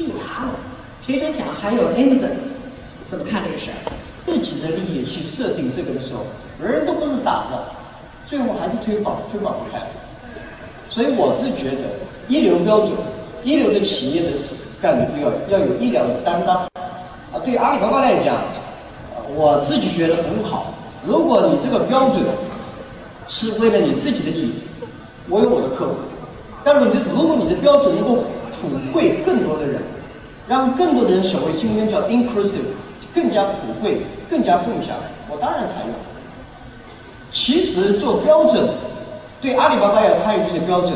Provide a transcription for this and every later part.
必达了。学者讲，还有 Amazon 怎么看这个事儿？自己的利益去设定这个的时候，人人都不是傻子，最后还是推广推广不开。所以我是觉得，一流标准、一流的企业的干的要要有一流的担当。啊，对阿里巴巴来讲，我自己觉得很好。如果你这个标准是为了你自己的利益，我有我的客户。但是你如果你的标准能够普惠更多的人，让更多的人所谓今天叫 inclusive，更加普惠、更加共享，我当然采用。其实做标准，对阿里巴巴要参与这些标准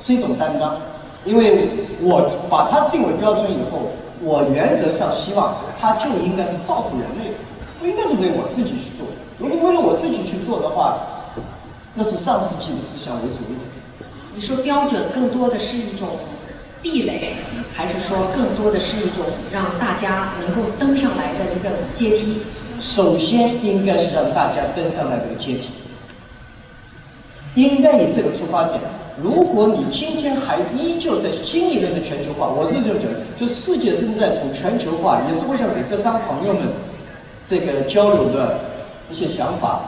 是一种担当，因为我把它定为标准以后，我原则上希望它就应该是造福人类，不应该是为我自己去做。如果为了我自己去做的话，那是上世纪的思想为主义。你说标准更多的是一种壁垒，还是说更多的是一种让大家能够登上来的一个阶梯？首先应该是让大家登上来这个阶梯，应该以这个出发点。如果你今天还依旧在新一轮的全球化，我是这么觉得，就世界正在从全球化，也是我想给这三朋友们这个交流的一些想法。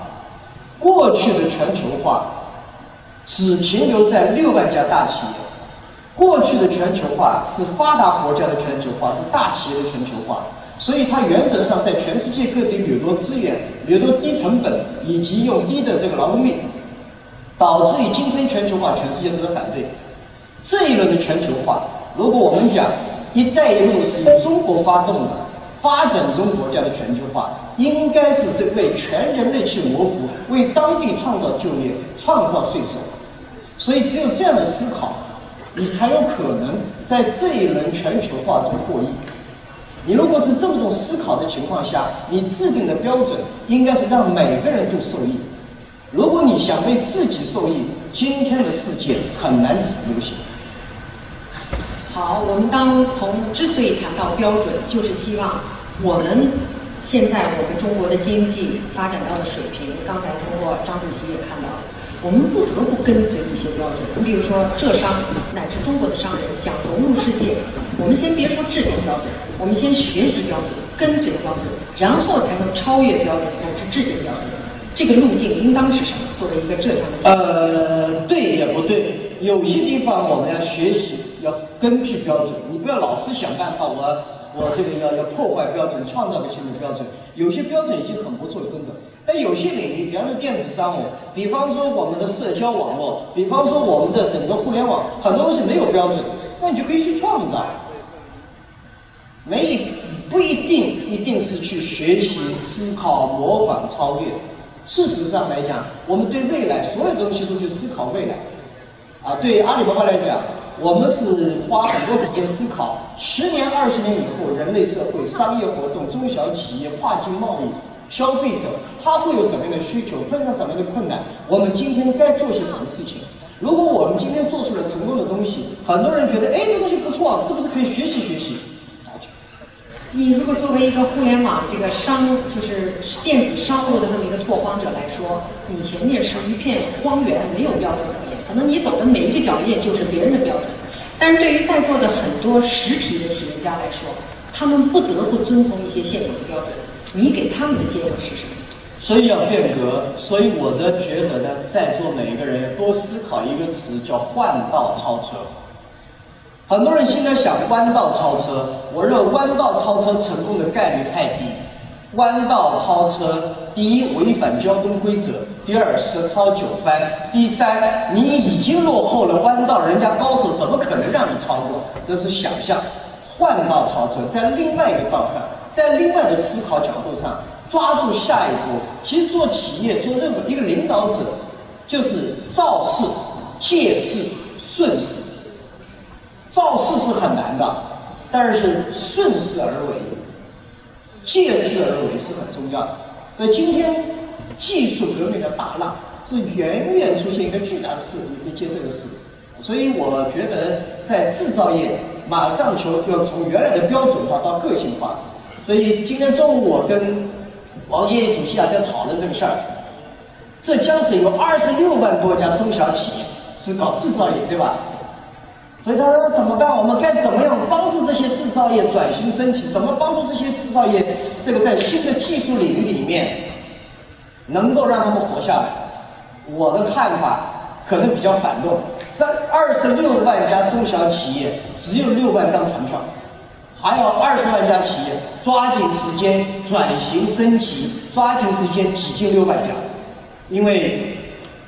过去的全球化。只停留在六万家大企业。过去的全球化是发达国家的全球化，是大企业的全球化，所以它原则上在全世界各地掠夺资源、掠夺低成本以及用低的这个劳动力，导致于今天全球化全世界都在反对。这一轮的全球化，如果我们讲“一带一路”是由中国发动的。发展中国家的全球化，应该是为全人类去谋福，为当地创造就业、创造税收。所以，只有这样的思考，你才有可能在这一轮全球化中获益。你如果是这么种思考的情况下，你制定的标准应该是让每个人都受益。如果你想为自己受益，今天的世界很难流行。好，我们当从之所以谈到标准，就是希望我们现在我们中国的经济发展到的水平，刚才通过张主席也看到了，我们不得不跟随一些标准。你比如说浙商乃至中国的商人想融入世界，我们先别说制定标准，我们先学习标准，跟随标准，然后才能超越标准乃至制定标准。这个路径应当是什么？作为一个浙江的，呃，对也不对，有些地方我们要学习。要根据标准，你不要老是想办法。我我这个要要破坏标准，创造个新的标准。有些标准已经很不错，根本。但有些领域，比方说电子商务，比方说我们的社交网络，比方说我们的整个互联网，很多东西没有标准，那你就可以去创造。没不一定一定是去学习、思考、模仿、超越。事实上来讲，我们对未来所有东西都去思考未来。啊，对阿里巴巴来讲。我们是花很多时间思考，十年、二十年以后，人类社会、商业活动、中小企业、跨境贸易、消费者，他会有什么样的需求，碰上什么样的困难？我们今天该做些什么事情？如果我们今天做出了成功的东西，很多人觉得，哎，这东西不错，是不是可以学习学习？你如果作为一个互联网这个商，就是电子商务的这么一个拓荒者来说，你前面是一片荒原，没有标准可言。可能你走的每一个脚印就是别人的标准。但是对于在座的很多实体的企业家来说，他们不得不遵从一些现有的标准。你给他们的结果是什么？所以要变革。所以我的觉得呢，在座每一个人多思考一个词，叫换道超车。很多人现在想弯道超车，我认为弯道超车成功的概率太低。弯道超车，第一违反交通规则，第二十超九番，第三你已经落后了弯道，人家高手怎么可能让你超过？这是想象。换道超车，在另外一个道上，在另外的思考角度上抓住下一步。其实做企业做任何一个领导者，就是造势、借势、顺势。造势是很难的，但是顺势而为、借势而为是很重要的。所以今天技术革命的大浪是远远出现一个巨大的势力，你接这个势。所以我觉得在制造业马上求要从原来的标准化到个性化。所以今天中午我跟王建主席啊在讨论这个事儿。浙江省有二十六万多家中小企业是搞制造业，对吧？所以他说怎么办？我们该怎么样帮助这些制造业转型升级，怎么帮助这些制造业这个在新的技术领域里面能够让他们活下来？我的看法可能比较反动，在二十六万家中小企业，只有六万张船票。还有二十万家企业，抓紧时间转型升级，抓紧时间挤进六万家，因为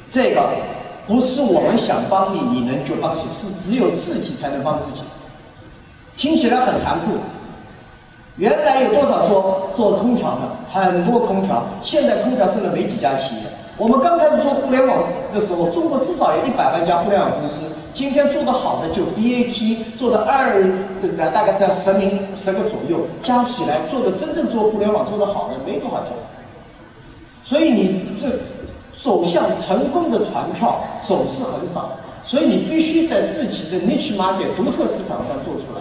这个不是我们想帮你，你能就帮谁，是只有自己才能帮自己。听起来很残酷，原来有多少做做空调的，很多空调，现在空调剩了没几家企业。我们刚开始做互联网的时候，中国至少有一百万家互联网公司。今天做的好的就 BAT，做的二对不对？大概在十名十个左右，加起来做的真正做互联网做的好的没多少家。所以你这走向成功的船票总是很少，所以你必须在自己的 niche market 独特市场上做出来，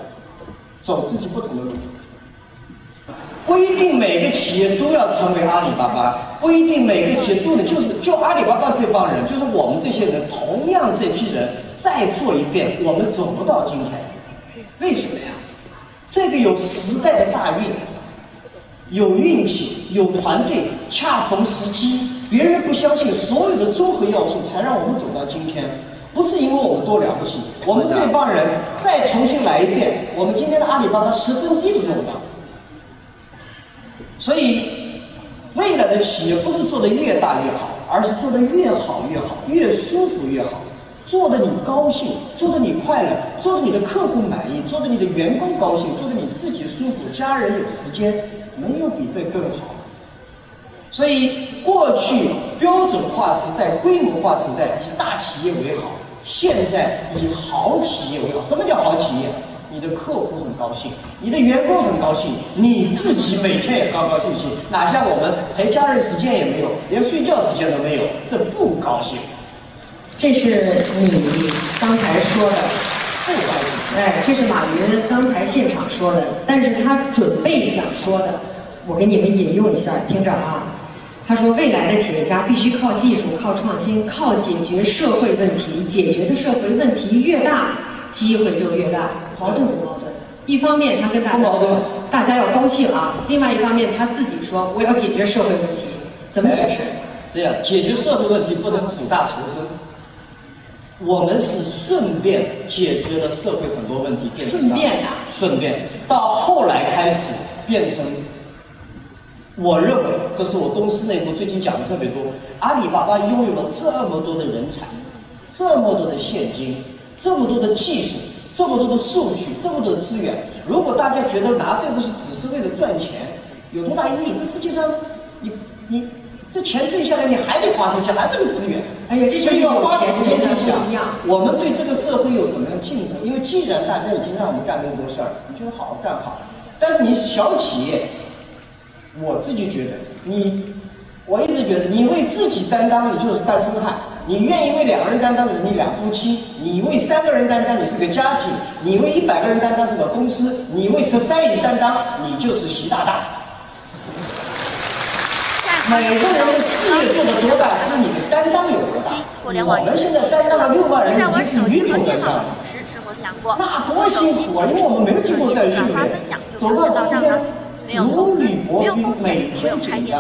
走自己不同的路。不一定每个企业都要成为阿里巴巴，不一定每个企业都能就是就阿里巴巴这帮人，就是我们这些人，同样这批人再做一遍，我们走不到今天。为什么呀？这个有时代的大运，有运气，有团队，恰逢时机，别人不相信，所有的综合要素才让我们走到今天。不是因为我们多了不起，我们这帮人再重新来一遍，我们今天的阿里巴巴十分之一都做不到。所以，未来的企业不是做的越大越好，而是做的越好越好，越舒服越好，做的你高兴，做的你快乐，做的你的客户满意，做的你的员工高兴，做的你自己舒服，家人有时间，没有比这更好。所以，过去标准化时代、规模化时代，以大企业为好；现在以好企业为好。什么叫好企业？你的客户很高兴，你的员工很高兴，你自己每天也高高兴兴，哪像我们陪家人时间也没有，连睡觉时间都没有，这不高兴。这是你刚才说的，不高兴。哎，这是马云刚才现场说的，但是他准备想说的，我给你们引用一下，听着啊。他说，未来的企业家必须靠技术、靠创新、靠解决社会问题，解决的社会问题越大。机会就越大，矛盾不矛盾？一方面他跟大家说，大家要高兴啊；另外一方面他自己说，我要解决社会问题，怎么解释？这样解决社会问题不能苦大仇深，我们是顺便解决了社会很多问题。顺便呀，顺便到后来开始变成，我认为这是我公司内部最近讲的特别多。阿里巴巴拥有了这么多的人才，这么多的现金。这么多的技术，这么多的数据，这么多的资源，如果大家觉得拿这个是只是为了赚钱，有多大意义？这世界上，你你这钱挣下来，你还得花出去，还是个资源。哎呀，这钱要花钱的不一样。我们对这个社会有什么样的竞争？因为既然大家已经让我们干那么多事儿，你就好好干好。但是你小企业，我自己觉得，你，我一直觉得，你为自己担当，你就是单身汉。你愿意为两个人担当，你两夫妻；你为三个人担当，你是个家庭；你为一百个人担当是个公司；你为十三亿担当，你就是习大大。每个人的事业做的多大，是你的担当有多大。我们现在担当了六万人，你是女主人了。那多辛苦啊！因为我们没有经过在训练，走到今天。没有投资，没有风险，不用开店，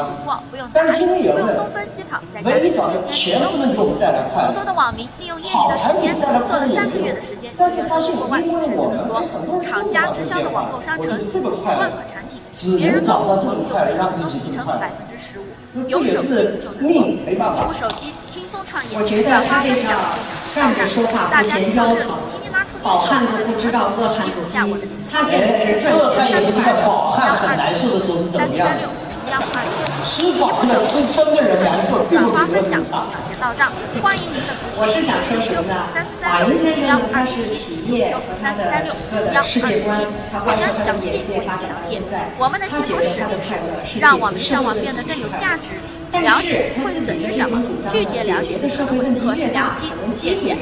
不用打理，不用东奔西跑，在家里时间都很多。很多的网民利用业余的时间，做了三个月的时间，月收入过万，甚至更多。厂家直销的网购商城，几十万款产品，别人搞不懂就可以轻松提成百分之十五。有手机就能做，有手机轻松创业，转发分享就能站着说话不嫌腰疼。饱汉子不知道饿汉子饥，他现在是赚钱也不知道饱汉很难受的时候是怎么样。吃饱了吃撑的人难受，并不转发分享，秒钱到账，欢迎您的支持。我是想说什么呢？马云先生他是企业和他的整个世界观，他关注他的眼界发展现在，他觉得他的快乐是让我们生活变得更有价值。了解会损失什么？拒绝了解可能会错失良机。谢谢。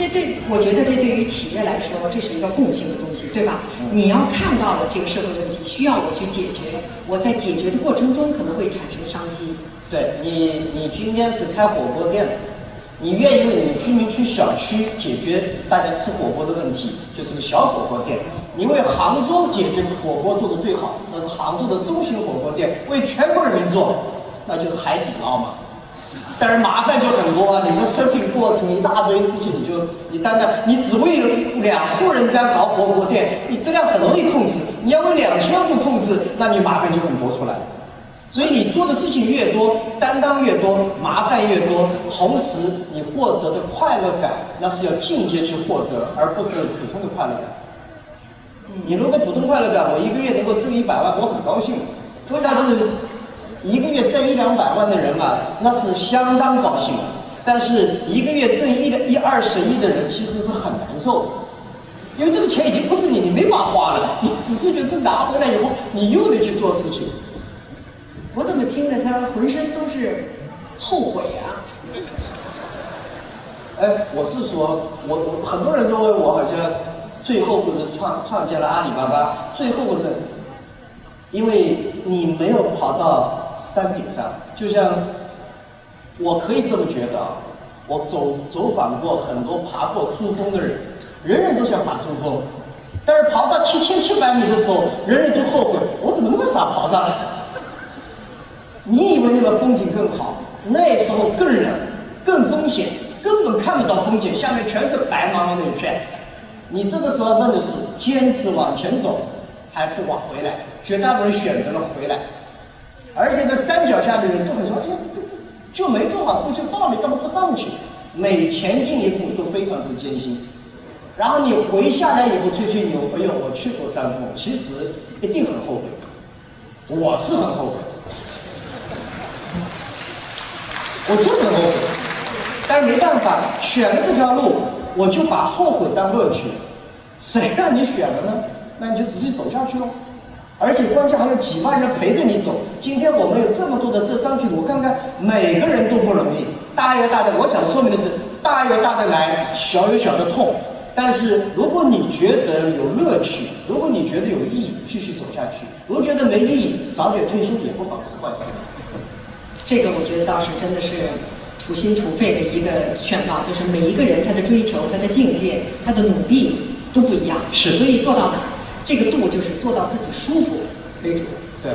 这对我觉得这对于企业来说，这是一个共性的东西，对吧？你要看到了这个社会问题，需要我去解决，我在解决的过程中可能会产生商机。对你，你今天是开火锅店的，你愿意为你居民区小区解决大家吃火锅的问题，就是个小火锅店；你为杭州解决火锅做的最好，那是杭州的中型火锅店；为全国人民做，那就是海底捞嘛。但是麻烦就很多啊，你的设计过程一大堆事情，你就你单单你只为了两户人家搞火锅店，你质量很容易控制；你要为两千户控制，那你麻烦就很多出来。所以你做的事情越多，担当越多，麻烦越多，同时你获得的快乐感，那是要进阶去获得，而不是普通的快乐感。你如果普通快乐感，我一个月能够挣一百万，我很高兴。为啥是一个月挣一两百万的人啊，那是相当高兴。但是一个月挣一一二十亿的人，其实是很难受，因为这个钱已经不是你，你没法花了，你只是觉得拿回来以后，你又得去做事情。我怎么听着他浑身都是后悔啊？哎，我是说，我我很多人认为我好像最后悔的创创建了阿里巴巴，最后悔的，因为你没有跑到山顶上。就像我可以这么觉得，我走走访过很多爬过珠峰的人，人人都想爬珠峰，但是跑到七千七百米的时候，人人都后悔，我怎么那么傻跑上来？你以为那个风景更好？那时候更冷，更风险，根本看不到风景，下面全是白茫茫的一片。你这个时候问的是坚持往前走，还是往回来？绝大部分人选择了回来。而且在山脚下的人都很说：“哎，就没多少步就到了，干嘛不上去？”每前进一步都非常之艰辛。然后你回下来以后吹吹牛，哎呦，我去过山峰，其实一定很后悔。我是很后悔。我真的后悔，但没办法，选了这条路，我就把后悔当乐趣。谁让你选了呢？那你就直接走下去喽。而且关键还有几万人陪着你走。今天我们有这么多的这上去，我看看每个人都不容易。大有大的，我想说明的是，大有大的难，小有小的痛。但是如果你觉得有乐趣，如果你觉得有意义，继续走下去；如果觉得没意义，早点退休也不妨是坏事。这个我觉得倒是真的是土心土肺的一个劝告，就是每一个人他的追求、他的境界、他的努力都不一样，是，所以做到哪儿，这个度就是做到自己舒服为主。对。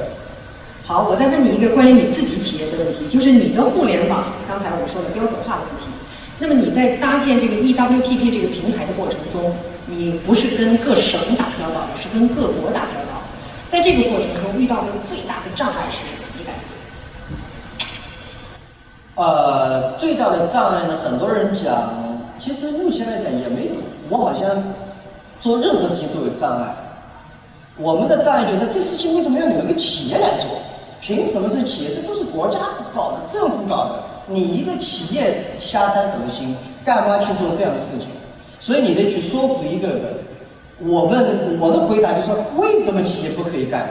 好，我再问你一个关于你自己企业的问题，就是你的互联网，刚才我说的标准化的问题。那么你在搭建这个 EWTP 这个平台的过程中，你不是跟各省打交道，是跟各国打交道，在这个过程中遇到的最大的障碍是什么？呃，最大的障碍呢，很多人讲，其实目前来讲也没有。我好像做任何事情都有障碍。我们的战略就是这事情为什么要你们个企业来做？凭什么是企业？这都是国家搞的，政府搞的。你一个企业瞎担什么心？干嘛去做这样的事情？所以你得去说服一个人。我问我的回答就是说，为什么企业不可以干？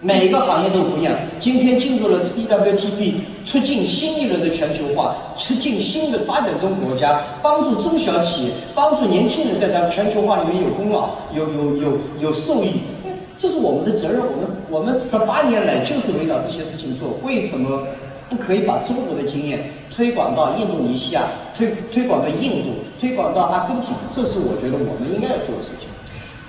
每个行业都不一样。今天进入了 EWTP，促进新一轮的全球化，促进新的发展中国家，帮助中小企业，帮助年轻人在咱全球化里面有功劳，有有有有受益。这是我们的责任。我们我们十八年来就是围绕这些事情做。为什么不可以把中国的经验推广到印度尼西亚，推推广到印度，推广到阿根廷？这是我觉得我们应该要做的事情。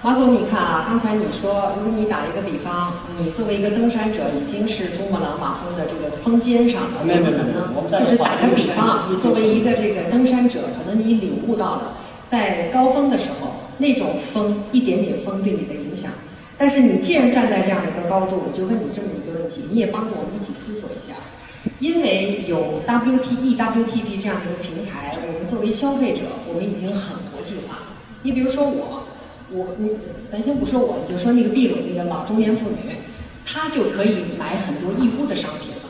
马总，你看啊，刚才你说，如果你打一个比方，你作为一个登山者，已经是珠穆朗玛峰的这个峰尖上了，没有没有就是打个比方啊，你作为一个这个登山者，可能你领悟到了在高峰的时候那种风一点点风对你的影响。但是你既然站在这样的一个高度，我就问你这么一个问题，你也帮助我们一起思索一下，因为有 WTE、WTP 这样的一个平台，我们作为消费者，我们已经很国际化。你比如说我。我你咱先不说我，就说那个秘鲁那个老中年妇女，她就可以买很多义乌的商品了。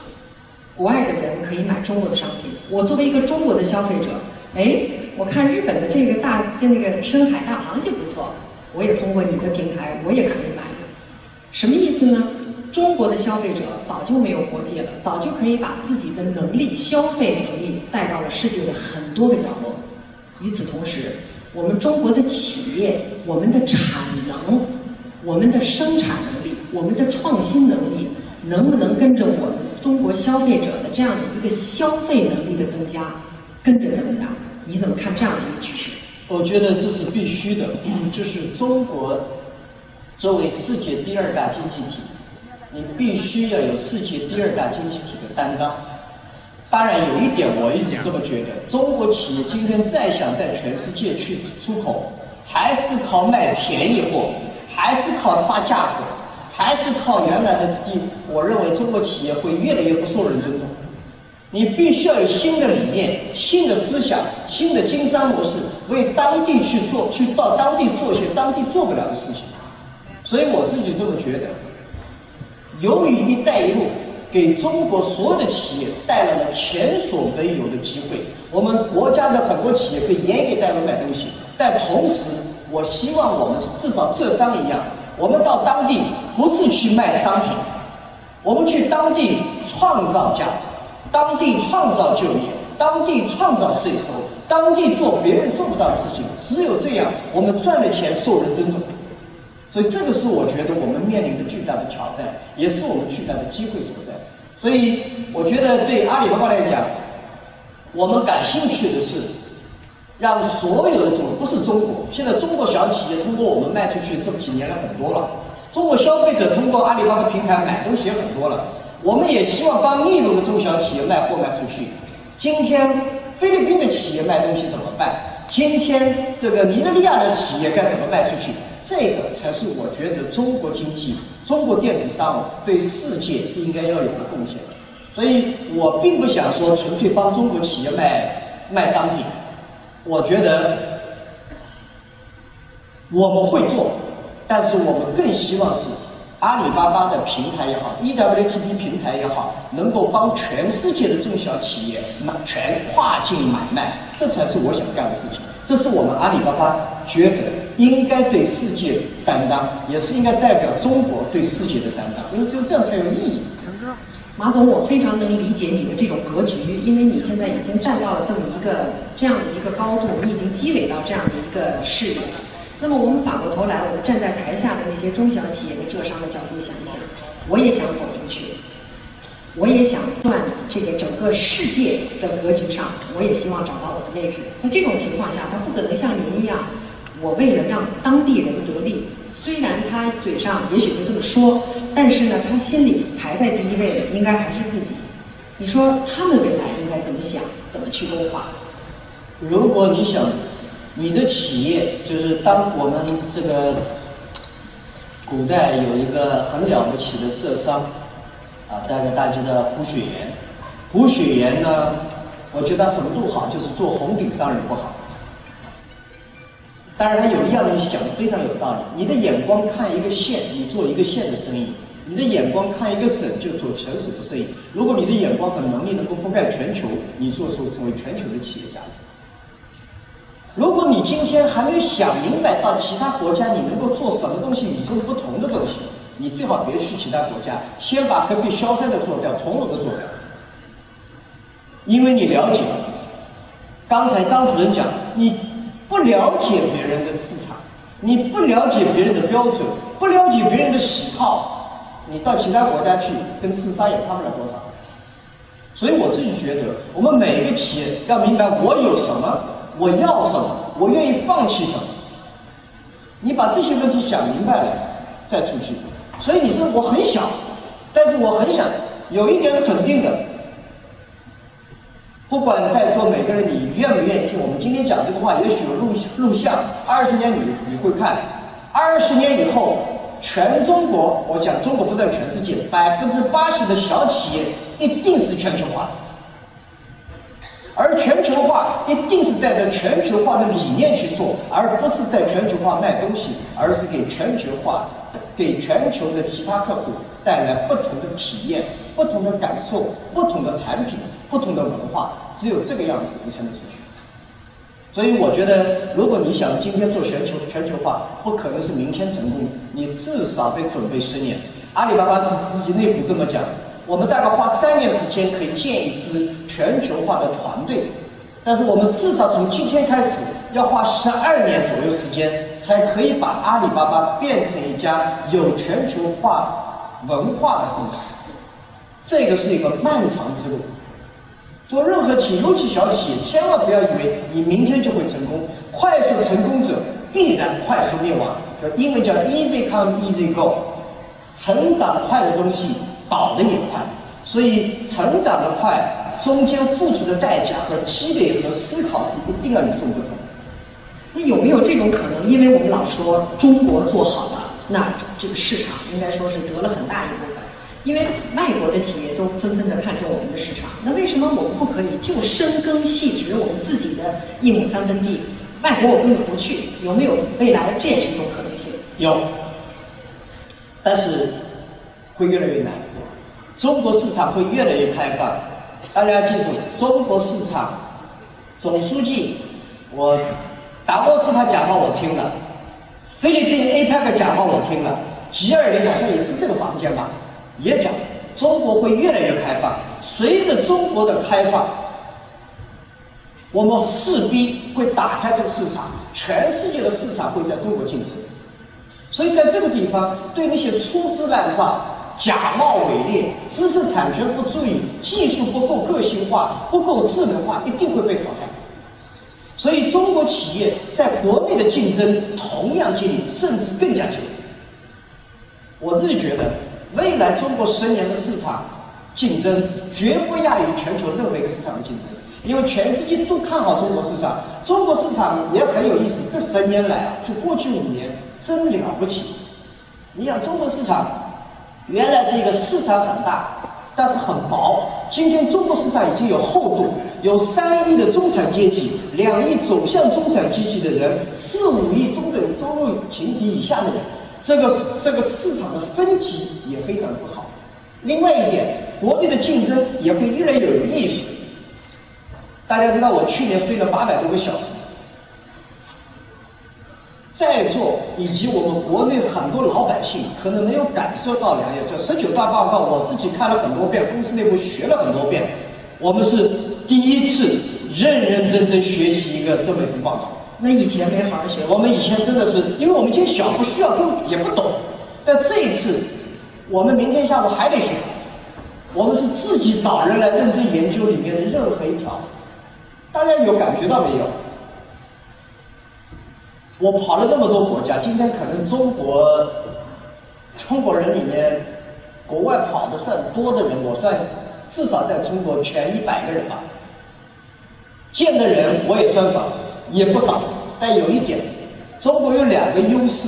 国外的人可以买中国的商品。我作为一个中国的消费者，哎，我看日本的这个大就那个深海大螃蟹不错，我也通过你的平台，我也可以买。什么意思呢？中国的消费者早就没有国界了，早就可以把自己的能力、消费能力带到了世界的很多个角落。与此同时。我们中国的企业，我们的产能，我们的生产能力，我们的创新能力，能不能跟着我们中国消费者的这样的一个消费能力的增加，跟着增加？你怎么看这样的一个趋势？我觉得这是必须的，就是中国作为世界第二大经济体，你必须要有世界第二大经济体的担当。当然，有一点我一直这么觉得：中国企业今天再想在全世界去出口，还是靠卖便宜货，还是靠杀价格，还是靠原来的地。我认为中国企业会越来越不受人尊重。你必须要有新的理念、新的思想、新的经商模式，为当地去做，去到当地做一些当地做不了的事情。所以我自己这么觉得，由于“一带一路”给中国所有的企业带来了前所未有的机会，我们国家的很多企业可以也给大陆卖东西，但同时，我希望我们至少浙商一样，我们到当地不是去卖商品，我们去当地创造价值。当地创造就业，当地创造税收，当地做别人做不到的事情，只有这样，我们赚的钱受人尊重。所以这个是我觉得我们面临的巨大的挑战，也是我们巨大的机会所在。所以我觉得对阿里巴巴来讲，我们感兴趣的是，让所有的中不是中国，现在中国小企业通过我们卖出去这么几年来很多了，中国消费者通过阿里巴巴平台买东西也很多了。我们也希望帮秘鲁的中小企业卖货卖出去。今天菲律宾的企业卖东西怎么办？今天这个尼日利亚的企业该怎么卖出去？这个才是我觉得中国经济、中国电子商务对世界应该要有的贡献。所以我并不想说纯粹帮中国企业卖卖商品。我觉得我们会做，但是我们更希望是。阿里巴巴的平台也好，eWTP 平台也好，能够帮全世界的中小企业买全跨境买卖，这才是我想干的事情。这是我们阿里巴巴觉得应该对世界担当，也是应该代表中国对世界的担当，因为只有这样才有意义。马总，我非常能理解你的这种格局，因为你现在已经站到了这么一个这样的一个高度，你已经积累到这样的一个视野。那么我们反过头来，我们站在台下的那些中小企业的浙商的角度想一想，我也想走出去，我也想赚这个整个世界的格局上，我也希望找到我的位置。在这种情况下，他不可能像您一样，我为了让当地人得利，虽然他嘴上也许会这么说，但是呢，他心里排在第一位的应该还是自己。你说他们未来应该怎么想，怎么去规划？如果你想。你的企业就是当我们这个古代有一个很了不起的浙商啊，带着大家的胡雪岩。胡雪岩呢，我觉得他什么都好，就是做红顶商人不好。当然，他有一样东西讲的非常有道理：你的眼光看一个县，你做一个县的生意；你的眼光看一个省，就做全省的生意。如果你的眼光和能力能够覆盖全球，你做出成为全球的企业家。如果你今天还没有想明白到其他国家你能够做什么东西与众不同的东西，你最好别去其他国家，先把隔壁萧山的做掉，从容的做掉。因为你了解，刚才张主任讲，你不了解别人的市场，你不了解别人的标准，不了解别人的喜好，你到其他国家去跟自杀也差不了多少。所以我自己觉得，我们每一个企业要明白我有什么。我要什么？我愿意放弃什么？你把这些问题想明白了，再出去。所以你说我很小，但是我很想有一点肯定的。不管在座每个人，你愿不愿意听我们今天讲这个话？也许有录录像，二十年你你会看，二十年以后，全中国，我讲中国不在全世界，百分之八十的小企业一定是全球化。而全球化一定是带着全球化的理念去做，而不是在全球化卖东西，而是给全球化、给全球的其他客户带来不同的体验、不同的感受、不同的产品、不同的文化。只有这个样子，你才能出去。所以，我觉得，如果你想今天做全球全球化，不可能是明天成功，你至少得准备十年。阿里巴巴自自己内部这么讲。我们大概花三年时间可以建一支全球化的团队，但是我们至少从今天开始要花十二年左右时间，才可以把阿里巴巴变成一家有全球化文化的公司。这个是一个漫长之路。做任何企业，尤其小企业，千万不要以为你明天就会成功。快速成功者必然快速灭亡，英文叫 easy come easy go。成长快的东西跑的也快，所以成长的快，中间付出的代价和积累和思考是一定要与众不同。那有没有这种可能？因为我们老说中国做好了，那这个市场应该说是得了很大一部分。因为外国的企业都纷纷的看中我们的市场，那为什么我们不可以就深耕细植我们自己的一亩三分地？外国我根本不去，有没有未来这也是一种可能性？有，但是会越来越难。中国市场会越来越开放，大家要记住，中国市场总书记我达沃斯他讲话我听了，菲律宾 APEC 讲话我听了，吉尔林好像也是这个房间吧？也讲，中国会越来越开放。随着中国的开放，我们势必会打开这个市场，全世界的市场会在中国进行。所以在这个地方，对那些粗制滥造、假冒伪劣、知识产权不注意、技术不够个性化、不够智能化，一定会被淘汰。所以中国企业在国内的竞争同样激烈，甚至更加激烈。我自己觉得。未来中国十年的市场竞争绝不亚于全球任何一个市场的竞争，因为全世界都看好中国市场。中国市场也很有意思，这十年来，就过去五年真了不起。你想，中国市场原来是一个市场很大，但是很薄。今天中国市场已经有厚度，有三亿的中产阶级，两亿走向中产阶级的人，四五亿中等收入群体以下的人。这个这个市场的分级也非常之好。另外一点，国内的竞争也会越来越有意思。大家知道，我去年飞了八百多个小时，在座以及我们国内很多老百姓可能没有感受到两样，就十九大报告，我自己看了很多遍，公司内部学了很多遍，我们是第一次认认真真学习一个这么一份报告。那以前没好好学，我们以前真的是，因为我们以前小，不需要，都也不懂。但这一次，我们明天下午还得学。我们是自己找人来认真研究里面的任何一条。大家有感觉到没有？我跑了那么多国家，今天可能中国中国人里面，国外跑的算多的人，我算至少在中国全一百个人吧。见的人我也算少。也不少，但有一点，中国有两个优势，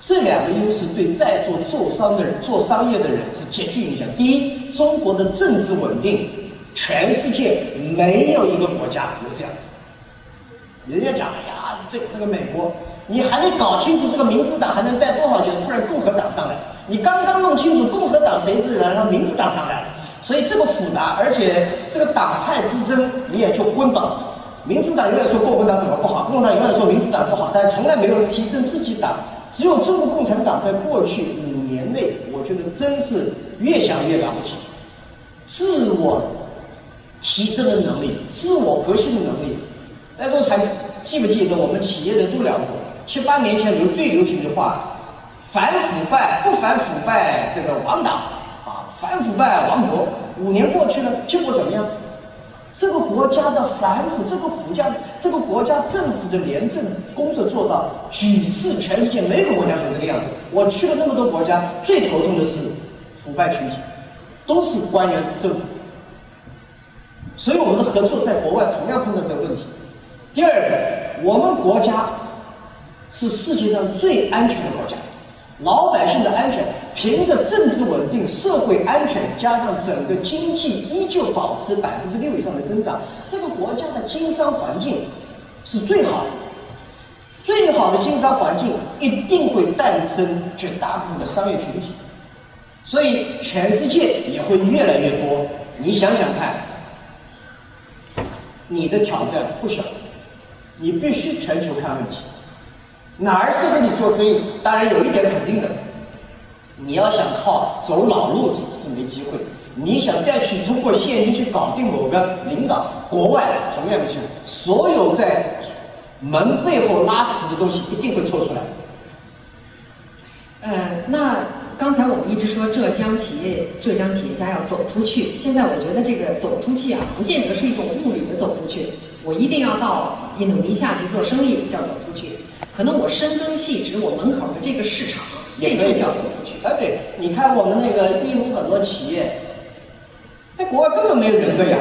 这两个优势对在座做商的人、做商业的人是极具影响。第一，中国的政治稳定，全世界没有一个国家有这样。人家讲，哎呀，这这个美国，你还得搞清楚这个民主党还能待多少年，突然共和党上来，你刚刚弄清楚共和党谁是人，然后民主党上来，所以这个复杂，而且这个党派之争你也就昏倒。民主党永远说共产党怎么不好，共产党永远说民主党不好，但从来没有人提升自己党。只有中国共产党在过去五年内，我觉得真是越想越了不起，自我提升的能力，自我革新的能力。大家都还记不记得我们企业人都聊过？七八年前流最流行的话，反腐败不反腐败这个亡党啊，反腐败亡国。五年过去了，结果怎么样？这个国家的反腐，这个国家，这个国家政府的廉政工作做到举世全世界没有国家是这个样子。我去了那么多国家，最头痛的是腐败群体，都是官员政府。所以我们的合作在国外同样碰到这个问题。第二个，我们国家是世界上最安全的国家。老百姓的安全，凭着政治稳定、社会安全，加上整个经济依旧保持百分之六以上的增长，这个国家的经商环境是最好的。最好的经商环境一定会诞生绝大部分的商业群体，所以全世界也会越来越多。你想想看，你的挑战不小，你必须全球看问题。哪儿适合你做生意？当然有一点肯定的，你要想靠走老路子是没机会。你想再去通过现金去搞定某个领导，国外同样的机会。所有在门背后拉屎的东西一定会抽出来。呃，那刚才我们一直说浙江企业、浙江企业家要走出去，现在我觉得这个走出去啊，不见得是一种物理的走出去。我一定要到印度尼西亚去做生意，叫走出去。可能我深耕细植我门口的这个市场，这就叫走出去。哎，对，你看我们那个义乌很多企业，在国外根本没有人对呀，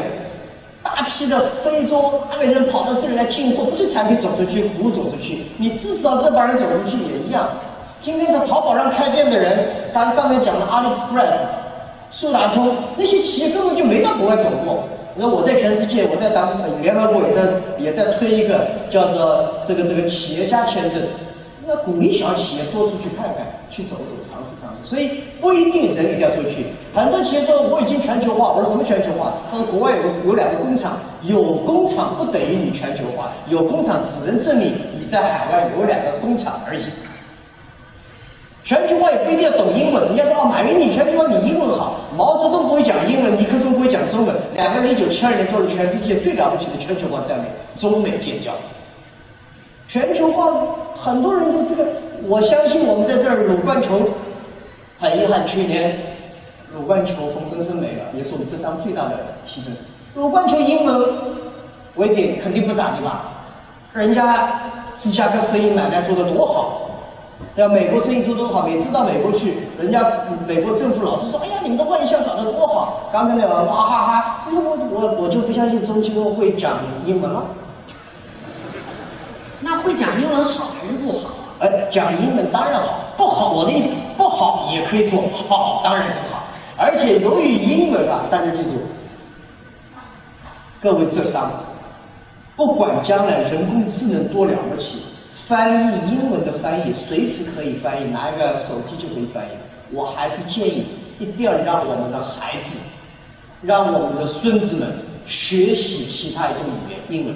大批的非洲那个人跑到这里来进货，不是产品走出去，服务走出去，你至少这帮人走出去也一样。今天在淘宝上开店的人，刚刚才讲的阿里 Fresh、速达通那些企业根本就没到国外走过。那我在全世界，我在当联合国也在也在推一个叫做这个这个企业家签证，那鼓励小企业多出去看看，去走走，尝试尝试。所以不一定人一定要出去。很多企业说我已经全球化，我说什么全球化？他说国外有有两个工厂，有工厂不等于你全球化，有工厂只能证明你在海外有两个工厂而已。全球化也不一定要懂英文，人家说，马云你全球化你英文好，毛泽东不会讲英文，尼克松不会讲中文，两个人一九七二年做了全世界最了不起的全球化战略，中美建交。全球化很多人都这个，我相信我们在这儿鲁冠球，很遗憾去年鲁冠球冯根生没了，也是我们这上最大的牺牲。鲁冠球英文我一点肯定不咋地吧，人家芝加哥生意买卖做的多好。要美国生意做多好，每次到美国去，人家美国政府老是说：“哎呀，你们的外销搞得多好。”刚才那个哇哈哈，我我我就不相信中青会讲英文了。那会讲英文好还是不好？哎，讲英文当然好，不好我的意思不好也可以做，好当然不好。而且由于英文啊，大家记住，各位浙商，不管将来人工智能多了不起。翻译英文的翻译随时可以翻译，拿一个手机就可以翻译。我还是建议一定要让我们的孩子，让我们的孙子们学习其他一种语言，英文、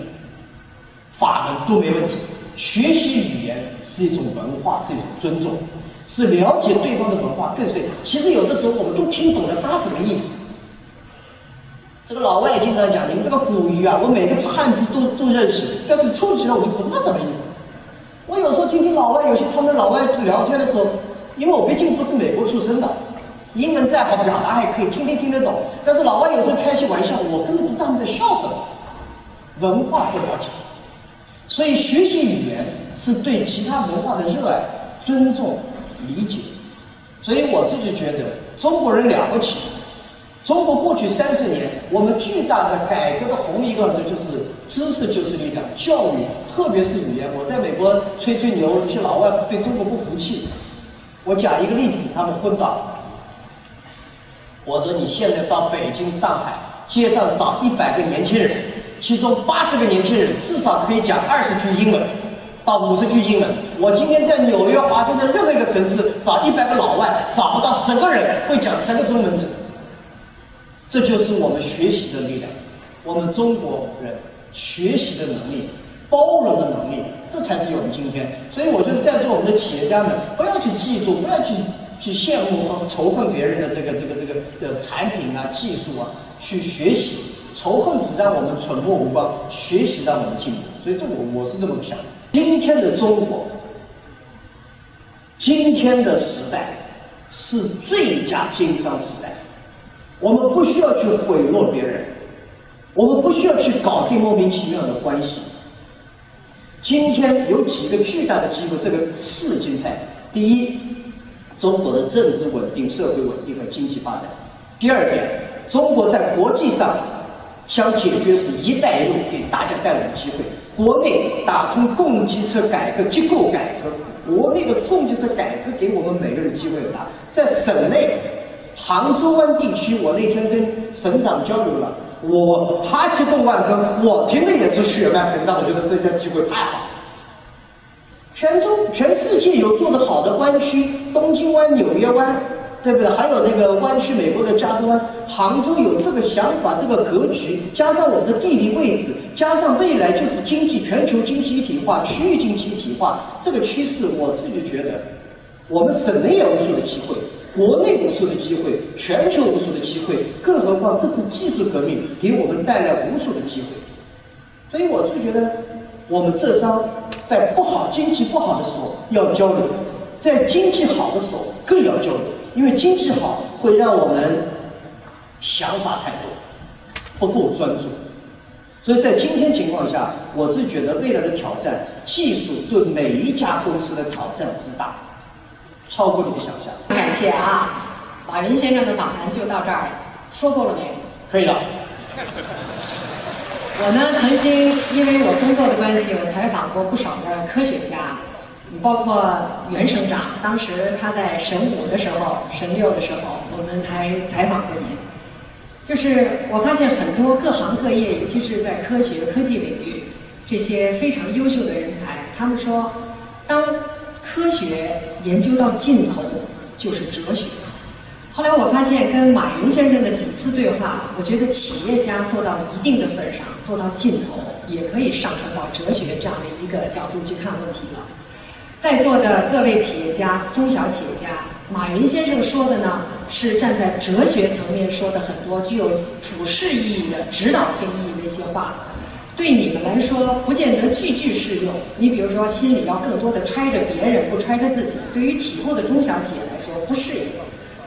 法文都没问题。学习语言是一种文化，是一种尊重，是了解对方的文化更是。其实有的时候我们都听懂了他什么意思。这个老外经常讲，你们这个古语啊，我每个汉字都都认识，但是抽起来我就不知道什么意思。我有时候听听老外，有些他们老外聊天的时候，因为我毕竟不是美国出生的，英文再好表达还可以，听听听得懂。但是老外有时候开些玩笑，我根本不知道他们在笑什么，文化不了解。所以学习语言是对其他文化的热爱、尊重、理解。所以我自己觉得中国人了不起。中国过去三十年，我们巨大的改革的红一个呢，就是知识就是力量，教育，特别是语言。我在美国吹吹牛，有些老外对中国不服气。我讲一个例子，他们昏倒。我说你现在到北京、上海街上找一百个年轻人，其中八十个年轻人至少可以讲二十句英文，到五十句英文。我今天在纽约、华盛顿任何一个城市找一百个老外，找不到十个人会讲三个中文字。这就是我们学习的力量，我们中国人学习的能力、包容的能力，这才是我们今天。所以我觉得，在座我们的企业家们，不要去嫉妒，不要去去羡慕和仇恨别人的这个这个这个这产品啊、技术啊，去学习。仇恨只让我们蠢货无光，学习让我们进步。所以，这我我是这么想。今天的中国，今天的时代是最佳经商时代。我们不需要去毁落别人，我们不需要去搞定莫名其妙的关系。今天有几个巨大的机会，这个是精彩。第一，中国的政治稳定、社会稳定和经济发展；第二点，中国在国际上想解决是一带一路给大家带来的机会。国内打通供给侧改革、结构改革，国内的供给侧改革给我们每个人机会很大，在省内。杭州湾地区，我那天跟省长交流了，我他去动万科，我听的也是血脉喷张，我觉得这家机会太好。全中全世界有做得好的湾区，东京湾、纽约湾，对不对？还有那个湾区，美国的加州湾，杭州有这个想法、这个格局，加上我们的地理位置，加上未来就是经济全球经济一体化、区域经济一体化这个趋势，我自己觉得，我们省内有无数的机会。国内无数的机会，全球无数的机会，更何况这次技术革命给我们带来无数的机会。所以我就觉得，我们浙商在不好经济不好的时候要交流，在经济好的时候更要交流。因为经济好会让我们想法太多，不够专注。所以在今天情况下，我是觉得未来的挑战，技术对每一家公司的挑战之大，超过你的想象。感谢啊，马云先生的访谈就到这儿，说够了没？可以了。我呢，曾经因为我工作的关系，我采访过不少的科学家，包括袁省长。当时他在神五的时候，神六的时候，我们还采访过您。就是我发现很多各行各业，尤其是在科学科技领域，这些非常优秀的人才，他们说，当科学研究到尽头，就是哲学。后来我发现，跟马云先生的几次对话，我觉得企业家做到一定的份上，做到尽头，也可以上升到哲学这样的一个角度去看问题了。在座的各位企业家、中小企业家，马云先生说的呢，是站在哲学层面说的很多具有普世意义的指导性意义的一些话，对你们来说不见得句句适用。你比如说，心里要更多的揣着别人，不揣着自己，对于起步的中小企业来说不适应。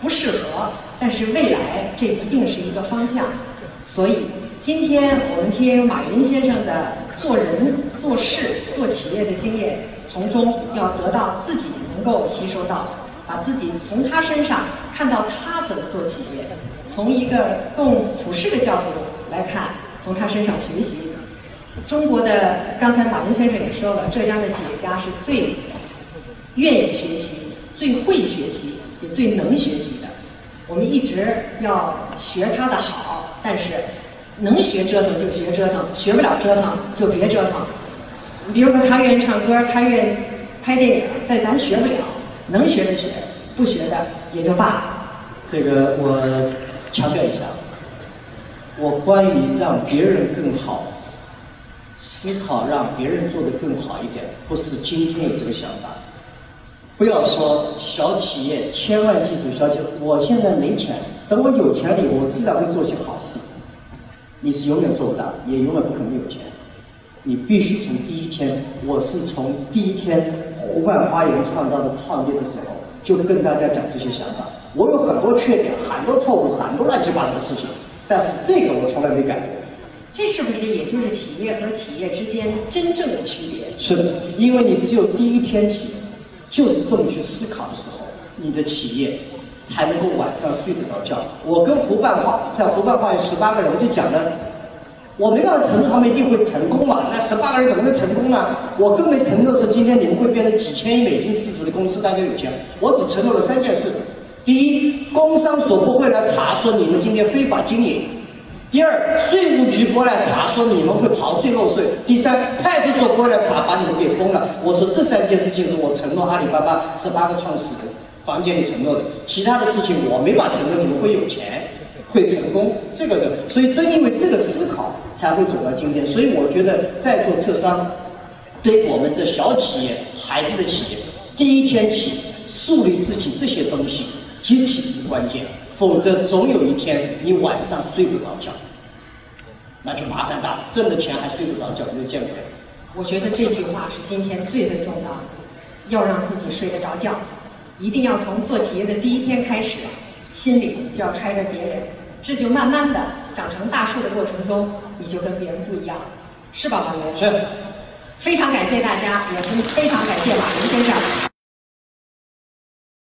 不适合，但是未来这一定是一个方向。所以今天我们听马云先生的做人、做事、做企业的经验，从中要得到自己能够吸收到，把自己从他身上看到他怎么做企业，从一个更普世的角度来看，从他身上学习。中国的刚才马云先生也说了，浙江的企业家是最愿意学习、最会学习。也最能学习的，我们一直要学他的好，但是能学折腾就学折腾，学不了折腾就别折腾。比如说他愿意唱歌，他愿意拍电影，在咱学不了，能学的学，不学的也就罢了。这个我强调一下，我关于让别人更好，思考让别人做得更好一点，不是今天有这个想法。不要说小企业，千万记住，小企业，我现在没钱，等我有钱了，我自然会做些好事。你是永远做不到，也永远不可能有钱。你必须从第一天，我是从第一天湖畔花园创造的创业的时候，就跟大家讲这些想法。我有很多缺点，很多错误，很多乱七八糟的事情，但是这个我从来没改过。这是不是也就是企业和企业之间真正的区别？是的，因为你只有第一天起。就是这么去思考的时候，你的企业才能够晚上睡得着觉。我跟湖畔花在湖畔花园十八个人，我就讲了，我没办法承诺他们一定会成功嘛。那十八个人怎么能成功呢？我更没承诺说今天你们会变成几千亿美金市值的公司，大家有钱。我只承诺了三件事：第一，工商所不会来查说你们今天非法经营。第二，税务局过来查，说你们会逃税漏税；第三，派出所过来查，把你们给封了。我说这三件事情是我承诺阿里巴巴十八个创始人房间里承诺的，其他的事情我没法承诺你们会有钱，会成功。这个的，所以正因为这个思考，才会走到今天。所以我觉得在做浙商，对我们的小企业、孩子的企业，第一天起树立自己这些东西，阶梯是关键。否则，总有一天你晚上睡不着觉，那就麻烦大了。挣的钱还睡不着觉，就见鬼。我觉得这句话是今天最最重要的，要让自己睡得着觉，一定要从做企业的第一天开始，心里就要揣着别人，这就慢慢的长成大树的过程中，你就跟别人不一样了，是吧，马云？是。非常感谢大家，也非常感谢马云先生。